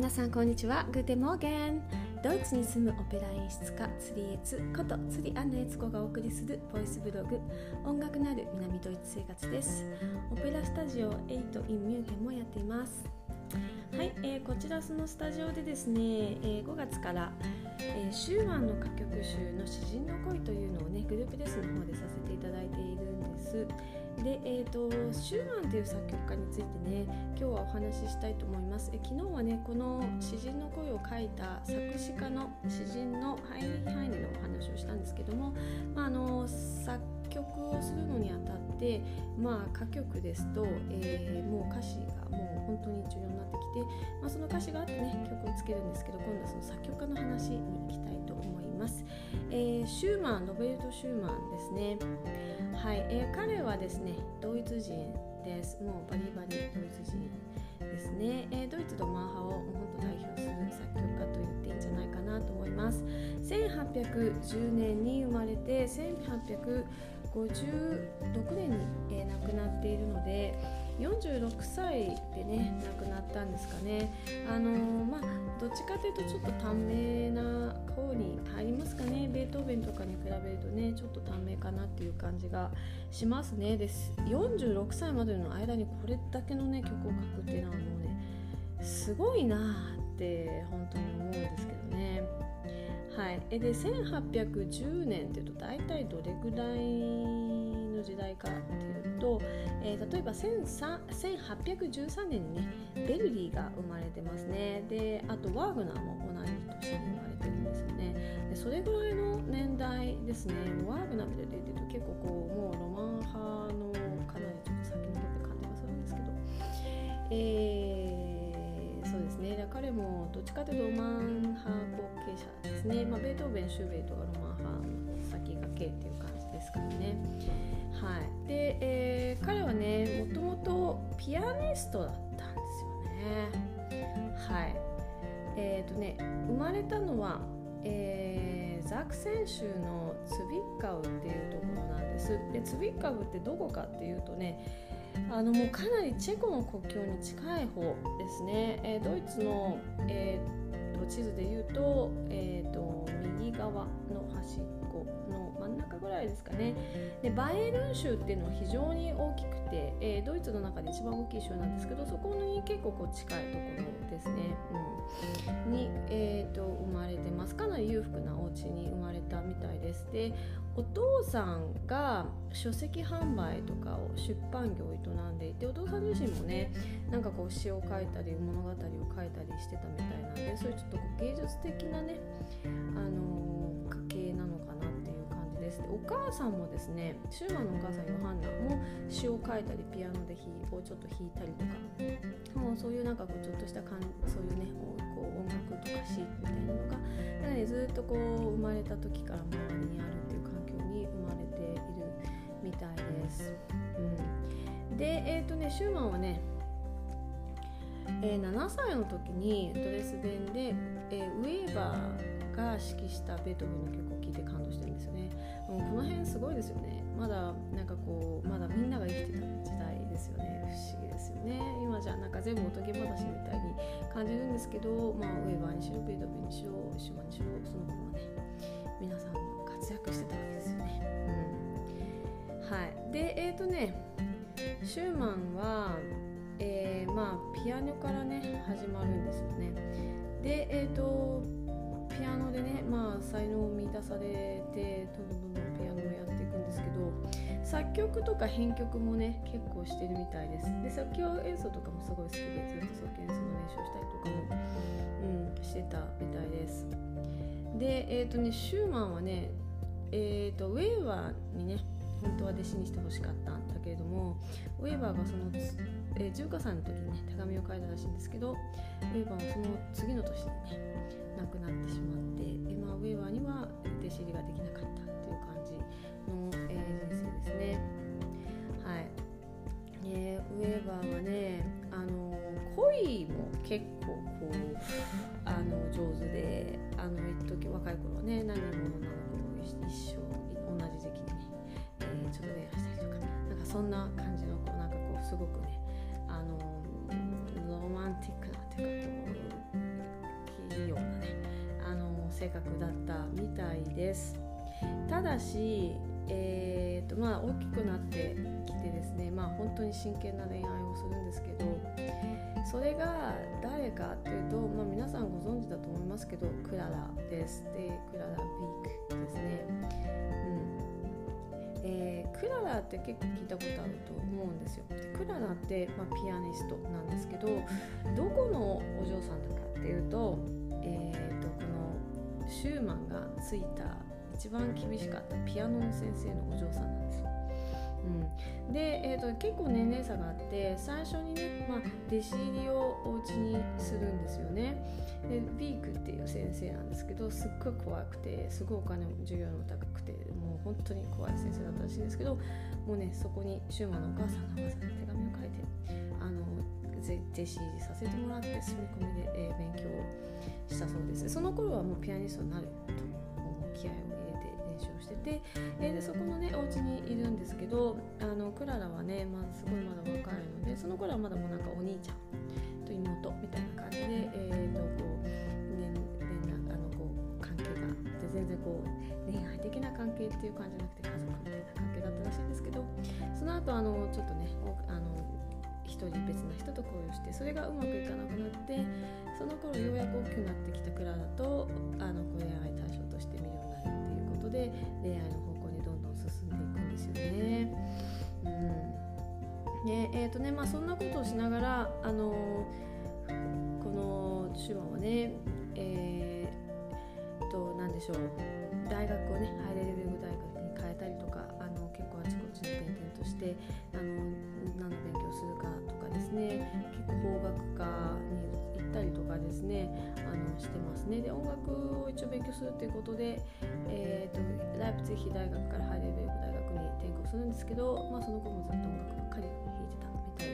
皆さんこんにちは。グーテモーゲン。ドイツに住むオペラ演出家釣りエツこと釣りアンナエツコがお送りするボイスブログ。音楽なる南ドイツ生活です。オペラスタジオ8 in ミュンヘンもやっています。はい、えー、こちらそのスタジオでですね、えー、5月から、えー、シューマンの歌曲集の詩人の恋というのをねグループレッスンの方でさせていただいているんです。で、えーと、シューマンという作曲家についてね今日はお話ししたいと思います。え昨日はねこの詩人の声を書いた作詞家の詩人のハイニヒ・ハイネのお話をしたんですけども、まあ、あの作曲をするのにあたって、まあ、歌曲ですと、えー、もう歌詞がもう本当に重要になってきて、まあ、その歌詞があってね曲をつけるんですけど今度はその作曲家の話に行きたいと思います、ます。えー、シューマンロベルト・シューマンですね。はい、えー、彼はですねドイツ人です。もうバリバリドイツ人ですね、えー、ドイツのマンハを本当代表する作曲家と言っていいんじゃないかなと思います。1810年に生まれて1856年に、えー、亡くなっているので46歳でね亡くなったんですかね。あの、まあどっちかというとちょっと短命な方に入りますかね。ベートーベンとかに比べるとねちょっと短命かなっていう感じがしますね。です。46歳までの間にこれだけのね曲を書くっていうのはもうねすごいなって本当に思うんですけどね。はい。え、で1810年っていうと大体どれぐらいの時代かっていうと、えー、例えば1813年にねベルリーが生まれてますね。であとワーグナーも同じ年に生まれてるんですよね。でそれぐらいの年代ですね。ワーグナーで出てると結構こうもうロマン派のかなりちょっと先の方って感じがするんですけど。えー、そうですね。彼もどっちかというとロマン派後継者ですね、まあ、ベートーベンシューベイトがロマン派の先駆けっていう感じですからね。はい。で、えー、彼はねもともとピアニストだったんですよね。はい。えっ、ー、とね生まれたのは、えー、ザクセン州のツビッカウっていうところなんです。でツビッカウってどこかっていうとねあのもうかなりチェコの国境に近い方ですね、えー、ドイツの、えーと、地図でいうと,、えーと右側の端らいですかね。でバイエルン州っていうのは非常に大きくて、えー、ドイツの中で一番大きい州なんですけどそこに結構こう近いところですね、うん、に、えーと、生まれてます。かなり裕福なお家に生まれたみたいです。でお父さんが書籍販売とかを出版業を営んでいてお父さん自身もねなんかこう詩を書いたり物語を書いたりしてたみたいなんでそういうちょっとこう芸術的なねあのー、です。お母さんもですねシューマンのお母さんヨハンナも詩を書いたりピアノで弾をちょっと弾いたりとかもうそういうなんかこうちょっとしたかんそういうねこう音楽とか詩みたいなのがかなりずっとこう生まれた時から周りにあるっていう環境に生まれているみたいです。うん、でえっ、ー、とねシューマンはねえー、7歳の時にドレスデンで、えー、ウェーバーが指揮したベートーベンの曲を聴いて感動してるんですよ。もうこの辺すごいですよね。まだなんかこうまだみんなが生きてた時代ですよね。不思議ですよね。今じゃなんか全部おとぎ話みたいに感じるんですけど、まあ、ウェーバーにしろベートーにしろシュマにしろその頃はね皆さん活躍してたわけですよね、うん、はい。でえっ、ー、とねシューマンはえー、まあピアノからね始まるんですよね。でえっ、ー、とピアノでねまあ才能を見出されてどんどんですけど作曲とか編曲もね結構してるみたいです。で作曲演奏とかもすごい好きでずっと作曲演奏の練習をしたりとかも、うん、してたみたいです。でえっ、ー、とねシューマンはねえっ、ー、とウェーバーにね本当は弟子にしてほしかったんだけれどもウェーバーがそのえー、15歳の時にね手紙を書いたらしいんですけどウェーバーはその次の年にね亡くなってしまってで、まあ、ウェーバーには弟子入りができなかった。ですね。はい、えー、ウェーバーはねあの恋も結構こうあの上手であの一時若い頃はね何人も女の子を一生同じ時期にね、えー、ちょっと恋愛したりとかなんかそんな感じのこうなんかこうすごくねあのロマンティックなというかこう性格だったみたいですただしえーとまあ、大きくなってきてですね、まあ、本当に真剣な恋愛をするんですけどそれが誰かっていうと、まあ、皆さんご存知だと思いますけどクララです。でクララ・ビークですね、うん。えー、クララって結構聞いたことあると思うんですよ。でクララって、まあ、ピアニストなんですけどどこのお嬢さんだかっていうと,、えー、とこのシューマンがついた一番厳しかったピアノの先生のお嬢さんなんですよ。うん、で、えーと、結構年齢差があって最初にね、まあ、弟子入りをお家にするんですよね。でビークっていう先生なんですけどすっごい怖くてすごいお金も授業も高くてもう本当に怖い先生だったらしいんですけどもうねそこにシューマのお母さんがお母さん手紙を書いてあの弟子入りさせてもらって住み込みで、えー、勉強したそうですその頃はもうピアニストになると気合をしてて、えでそこのねお家にいるんですけどあのクララはね、まあ、すごいまだ若いのでその頃はまだもうなんかお兄ちゃんと妹みたいな感じで、えーとこう年ねねあのこう関係が全然こう恋愛的な関係っていう感じじゃなくて家族みたいな関係だったらしいんですけどその後あのちょっとねあの一人別な人と交流してそれがうまくいかなくなってその頃ようやく大きくなってきたクララとあの恋愛対象として見るようにで恋愛の方向にどんどん進んでいくんですよね。うんねえーとねまあ、そんなことをしながら、あのこの手話はね、えー、と何でしょう大学をねハイレベル大学に変えたりとかあの結構あちこちに転々としてあの何の勉強するかとかですね結構法学科に行ったりとかですねしてますね。で音楽を一応勉強するっていうことで、えーと、ライプツィヒ大学からハイレベルク大学に転校するんですけど、まあ、その後もずっと音楽ばっかり弾いてたみたい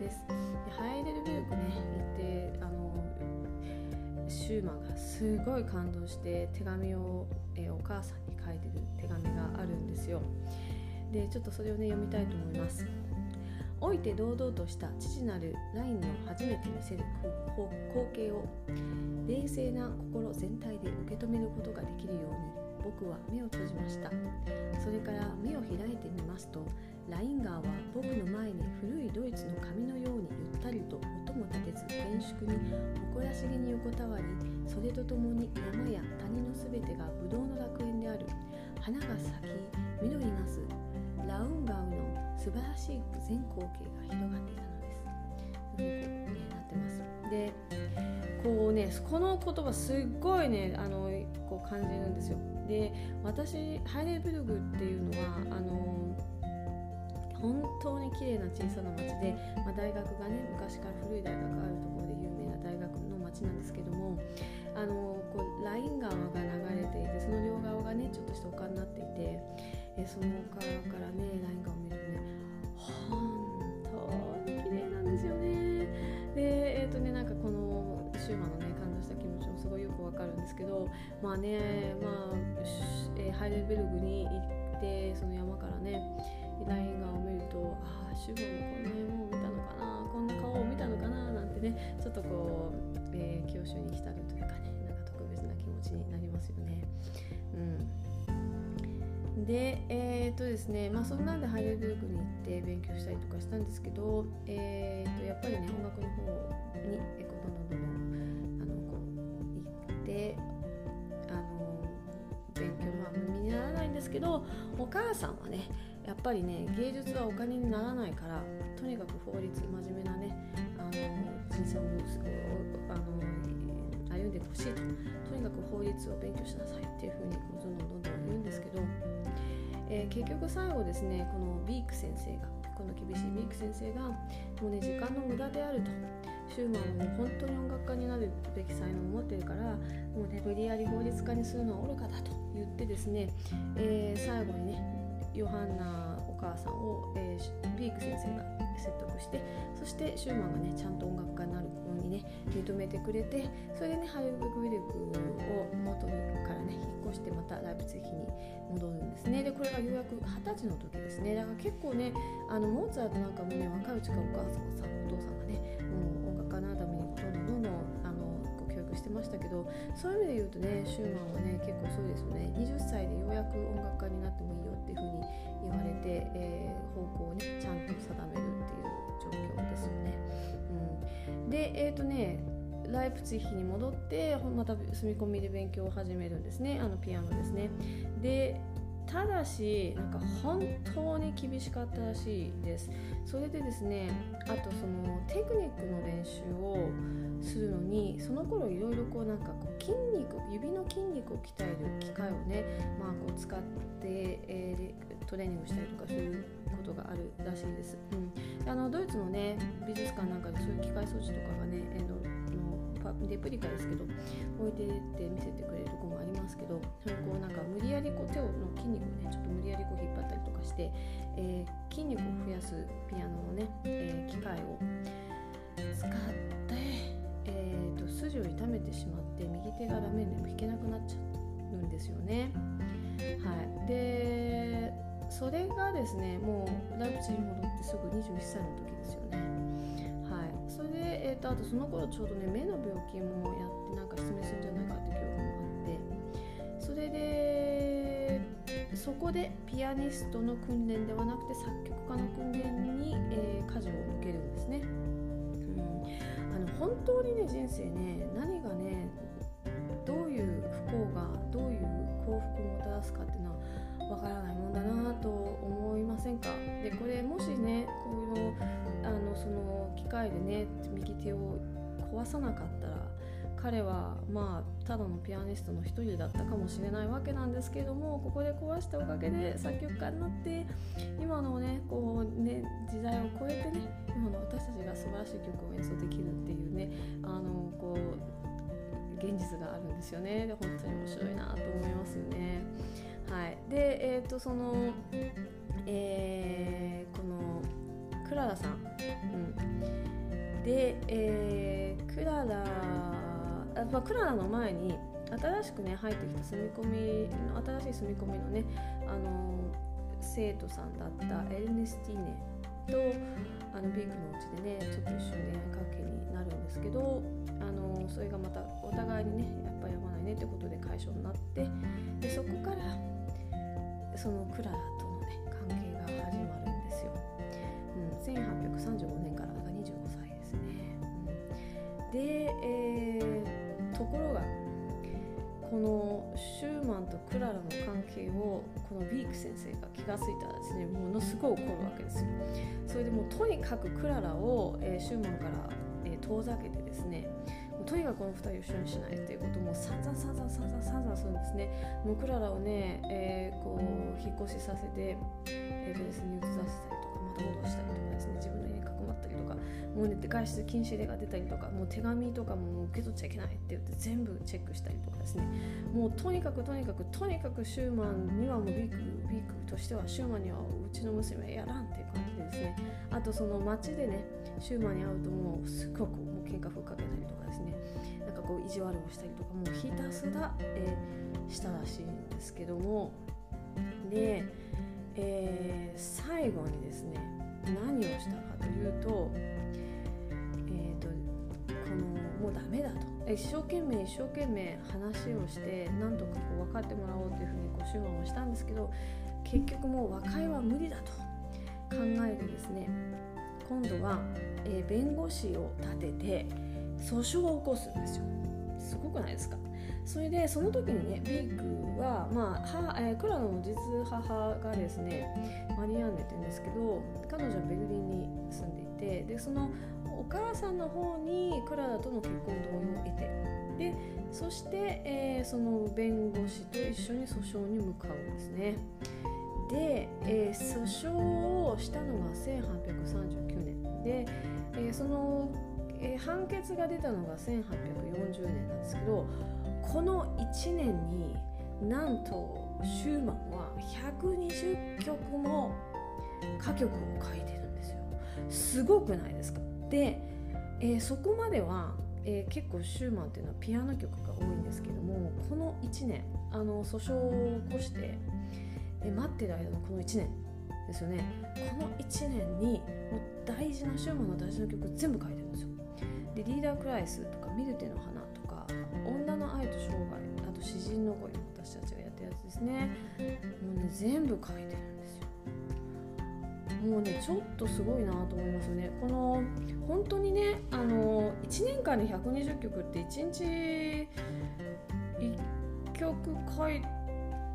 です。でハイレベルクね行ってあのシューマンがすごい感動して手紙を、えー、お母さんに書いてる手紙があるんですよ。でちょっとそれをね読みたいと思います。老いて堂々とした父なるラインの初めて見せる。光景を冷静な心全体で受け止めることができるように僕は目を閉じましたそれから目を開いてみますとライン川は僕の前に古いドイツの紙のようにゆったりと音も立てず厳粛に誇らしげに横たわりそれとともに山や谷のすべてがブドウの楽園である花が咲き緑なすラウンガウの素晴らしい全光景が広がっていたのです。ってます。でこうねこの言葉すっごいねあのこう感じるんですよ。で私ハイデルブルグっていうのはあの本当に綺麗な小さな町で、まあ、大学がね昔から古い大学があるところで有名な大学の町なんですけどもあのこうライン川が流れていてその両側がねちょっとした丘になっていてえその丘からねライン川シューマンのね感動した気持ちもすごいよくわかるんですけどまあねまあ、えー、ハイデルベルグに行ってその山からねライン川を見るとああシューマンもこんな山を見たのかなこんな顔を見たのかななんてねちょっとこう、えー、教習に浸るというかねなんか特別な気持ちになりますよね。うんでえー、っとですねまあそんなんでハイデルベルクに行って勉強したりとかしたんですけど、えー、っとやっぱりね音楽の方にえどんどんどんどんう行ってあの勉強は無にならないんですけどお母さんはねやっぱりね芸術はお金にならないからとにかく法律真面目なねあの人生をあの歩んでほしいと。とにかく法律を勉強しなさいっていうふうにどんどんどんどん言うんですけどえー、結局最後ですねこのビーク先生がこの厳しいビーク先生がもうね時間の無駄であると。シューマンも本当に音楽家になるべき才能を持ってるからもうね無理やり法律家にするのは愚かだと言ってですね、えー、最後にねヨハンナお母さんを、えー、ビーク先生が説得してそしてシューマンがねちゃんと音楽家になるようにね認めてくれてそれでねハイブグウィルクを元からね引っ越してまたライブツィヒに戻るんですねでこれがようやく二十歳の時ですねだから結構ねあのモーツァルトなんかもね若いうちからお母さんさんお父さどそういう意味で言うとねシューマンはね結構そうですよね。20歳でようやく音楽家になってもいいよっていうふうに言われて、えー、方向をねちゃんと定めるっていう状況ですよね。うん、でえっ、ー、とねライプツィヒに戻ってまた住み込みで勉強を始めるんですね。あのピアノですね。でただしなんか本当に厳しかったらしいです。それでですねあとそのテクニックの練習をするのにその頃いろいろこうなんかこう筋肉指の筋肉を鍛える機械をね、まあ、こう使って、えー、トレーニングしたりとかすることがあるらしいです、うん、あのドイツのね美術館なんかでそういう機械装置とかがね、えーレプリカですけど置いてって見せてくれるとこもありますけどそれこうなんか無理やりこう手の筋肉をねちょっと無理やりこう引っ張ったりとかして、えー、筋肉を増やすピアノのね、えー、機械を使って、えーと、筋を痛めてしまって右手がダメでも弾けなくなっちゃうんですよね。はい、でそれがですねもうライプチに戻ってすぐ21歳の時ですよね。えーと、あとその頃ちょうどね目の病気もやってなんか失明するんじゃないかって記憶もあってそれでそこでピアニストの訓練ではなくて作曲家の訓練に、えー、舵を向けるんですね、うん、あの本当にね人生ね何がねどういう不幸がどういう幸福をもたらすかっていうのはわからないもんだなと思いませんか？でこれもしねこうあのその機械でね右手を壊さなかったら彼はまあただのピアニストの一人だったかもしれないわけなんですけどもここで壊したおかげで作曲家になって今のねこうね時代を超えてね今の私たちが素晴らしい曲を演奏できるっていうねあのこう現実があるんですよねで本当に面白いなと思いますよね。はい、でえっ、ー、とその、えー、このクララさん、うん、で、えー、クララあ、まあ、クララの前に新しくね入ってきた住み込み新しい住み込みのねあの生徒さんだったエルネスティーネとあのビークのうちでねちょっと一緒に恋愛関係になるんですけどあのそれがまたお互いにねやっぱやまないねってことで解消になってでそこからそのクララとのね関係が始まる1835年からだから25歳ですね。うん、で、えー、ところがこのシューマンとクララの関係をこのビーク先生が気が付いたらですねものすごい怒るわけですよ。それでもうとにかくクララを、えー、シューマンから、えー、遠ざけてですねとにかくこの2人を一緒にしないっていうことも散々散々散々散々するんですね。もうクララをね、えー、こう引っ越しさせて、えーとですね、移させたりとかまた戻したりとかですね。自分の家にかくまったりとかもうね外出禁止令が出たりとかもう手紙とかも受け取っちゃいけないって言って全部チェックしたりとかですね。もうとにかくとにかくとにかくシューマンにはもうビークビークとしてはシューマンにはうちの娘はやらんっていう感じでですね。あとその街でねシューマンに会うともうすごくもう喧嘩ふ地悪をしたりとかもうひたすら、えー、したらしいんですけども。でえー、最後にですね何をしたかというと,、えーと、このもうダメだと。一生懸命一生懸命話をしてなんとかこう分かってもらおうというふうにこう手話をしたんですけど結局もう和解は無理だと。考えてですね今度は、えー、弁護士を立てて訴訟を起こすんですよ。すごくないですか？それでその時にねビークは、まあはえー、クラノの実母がですねマリアンネって言うんですけど彼女はベルリンに住んでいてでそのお母さんの方にクララとの結婚同意を得てでそして、えー、その弁護士と一緒に訴訟に向かうんですね。で、えー、訴訟をしたのが1839年で、えー、その、えー、判決が出たのが1840年なんですけどこの1年になんとシューマンは120曲も歌曲を書いてるんですよ。すごくないですか？で、えー、そこまでは、えー、結構シューマンっていうのはピアノ曲が多いんですけどもこの1年あの訴訟を起こして、えー、待ってる間のこの1年ですよね。この1年にもう大事なシューマンの大事な曲全部書いてるんですよ。でリーダークライスとかミルテの花とか女の愛と生涯あと詩人の恋私たちがやったやつですね。もうね全部書いてるんですよ。もうねちょっとすごいなと思いますよね。この本当にねあの1年間で120曲って1日1曲書い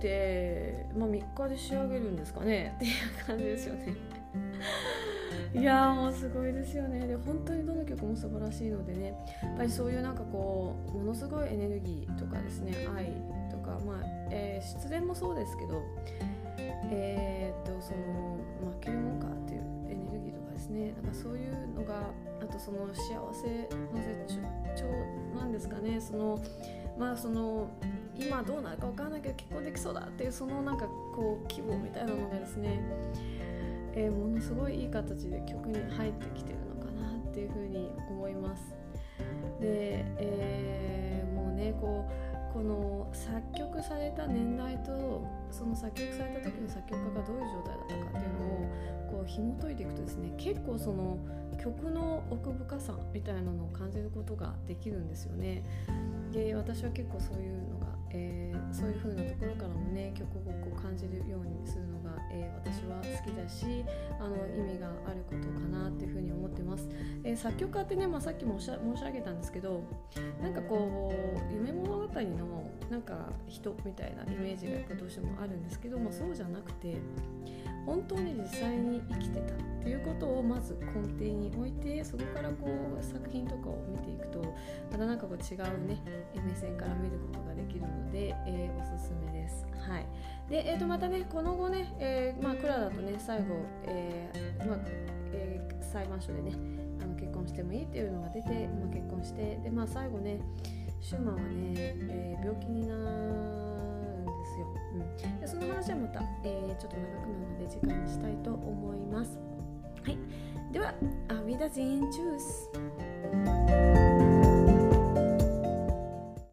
て、まあ、3日で仕上げるんですかね。っていう感じですよね。いやもうすごいですよね。で本当にどの曲も素晴らしいのでね。やっぱりそういうなんかこうものすごいエネルギーとかですね。愛とかまあ、えー、失恋もそうですけどえー、っとその負けるもんかっていうエネルギーとかですね。なんかそういうのがあとその幸せの絶頂なんですかね。そのまあその今どうなるか分からないけど結婚できそうだっていうそのなんかこう希望みたいなのがですね。えー、ものすごいいい形で曲に入ってきてるのかなっていうふうに思います。で、えー、もうねこうこの作曲された年代とその作曲された時の作曲家がどういう状態だったかっていうのをこう紐解いていくとですね結構その曲の奥深さみたいなのを感じることができるんですよね。で私は結構そういうのが、えー、そういう風なところからもね曲をこう感じるようにするのが、えー、私は好きだしあの意味があることかなっていう風に思ってます、えー、作曲家ってね、まあ、さっきも申し上げたんですけどなんかこう夢物語のなんか人みたいなイメージがやっぱどうしてもあるんですけど、まあ、そうじゃなくて本当に実際に生きてたっていうことをまず根底に置いてそこからこう作品とかを見ていくとまたなんかこう違うね目線から見ることができるので、えー、おすすめです。はい、で、えー、とまたねこの後ね、えーまあ、クラだとね最後、えーまあえー、裁判所でねあの結婚してもいいっていうのが出て、まあ、結婚してで、まあ、最後ねシューマンはね、えー、病気になですよ。うん、でその話はまた、えー、ちょっと長くなるので次回にしたいと思います。はい、では、アビダジンチュース。